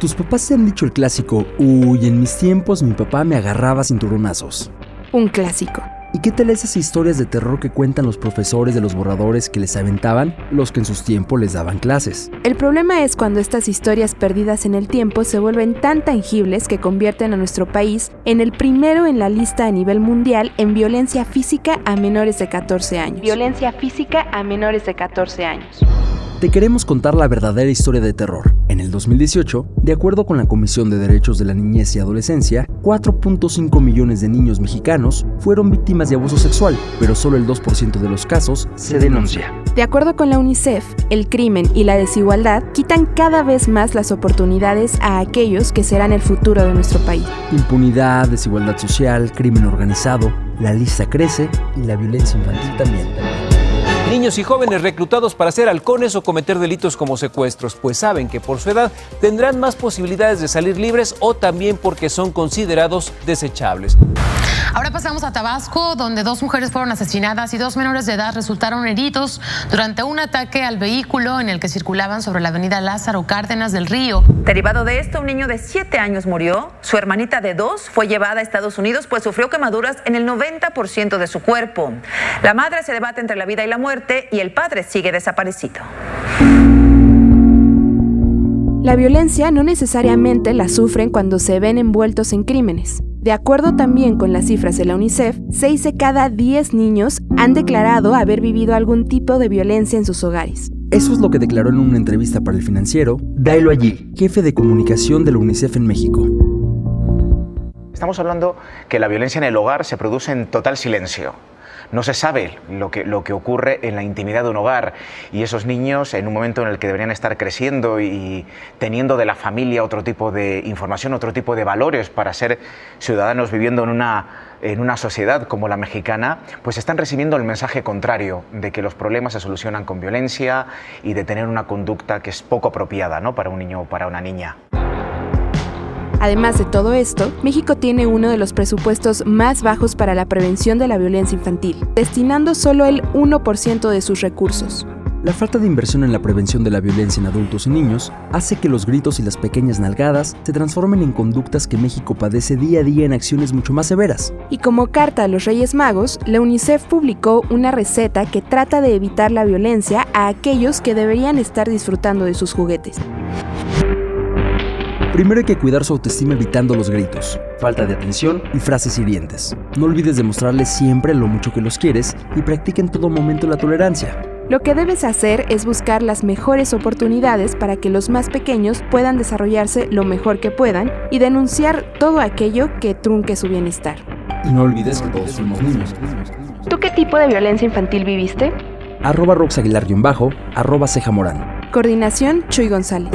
Tus papás te han dicho el clásico, uy, en mis tiempos mi papá me agarraba cinturonazos. Un clásico. ¿Y qué tal esas historias de terror que cuentan los profesores de los borradores que les aventaban los que en sus tiempos les daban clases? El problema es cuando estas historias perdidas en el tiempo se vuelven tan tangibles que convierten a nuestro país en el primero en la lista a nivel mundial en violencia física a menores de 14 años. Violencia física a menores de 14 años. Te queremos contar la verdadera historia de terror. En el 2018, de acuerdo con la Comisión de Derechos de la Niñez y Adolescencia, 4.5 millones de niños mexicanos fueron víctimas de abuso sexual, pero solo el 2% de los casos se denuncia. De acuerdo con la UNICEF, el crimen y la desigualdad quitan cada vez más las oportunidades a aquellos que serán el futuro de nuestro país. Impunidad, desigualdad social, crimen organizado, la lista crece y la violencia infantil también. Niños y jóvenes reclutados para ser halcones o cometer delitos como secuestros, pues saben que por su edad tendrán más posibilidades de salir libres o también porque son considerados desechables. Ahora pasamos a Tabasco, donde dos mujeres fueron asesinadas y dos menores de edad resultaron heridos durante un ataque al vehículo en el que circulaban sobre la avenida Lázaro Cárdenas del Río. Derivado de esto, un niño de siete años murió. Su hermanita de dos fue llevada a Estados Unidos, pues sufrió quemaduras en el 90% de su cuerpo. La madre se debate entre la vida y la muerte y el padre sigue desaparecido. La violencia no necesariamente la sufren cuando se ven envueltos en crímenes. De acuerdo también con las cifras de la UNICEF, 6 de cada 10 niños han declarado haber vivido algún tipo de violencia en sus hogares. Eso es lo que declaró en una entrevista para el financiero Dailo Allí, jefe de comunicación de la UNICEF en México. Estamos hablando que la violencia en el hogar se produce en total silencio no se sabe lo que, lo que ocurre en la intimidad de un hogar y esos niños en un momento en el que deberían estar creciendo y teniendo de la familia otro tipo de información, otro tipo de valores para ser ciudadanos viviendo en una en una sociedad como la mexicana, pues están recibiendo el mensaje contrario de que los problemas se solucionan con violencia y de tener una conducta que es poco apropiada ¿no? para un niño o para una niña. Además de todo esto, México tiene uno de los presupuestos más bajos para la prevención de la violencia infantil, destinando solo el 1% de sus recursos. La falta de inversión en la prevención de la violencia en adultos y niños hace que los gritos y las pequeñas nalgadas se transformen en conductas que México padece día a día en acciones mucho más severas. Y como carta a los Reyes Magos, la UNICEF publicó una receta que trata de evitar la violencia a aquellos que deberían estar disfrutando de sus juguetes. Primero hay que cuidar su autoestima evitando los gritos, falta de atención y frases hirientes. No olvides demostrarles siempre lo mucho que los quieres y practica en todo momento la tolerancia. Lo que debes hacer es buscar las mejores oportunidades para que los más pequeños puedan desarrollarse lo mejor que puedan y denunciar todo aquello que trunque su bienestar. Y no olvides que todos somos niños. ¿Tú qué tipo de violencia infantil viviste? Arroba Rox Aguilar-bajo, arroba Ceja Morán. Coordinación Chuy González.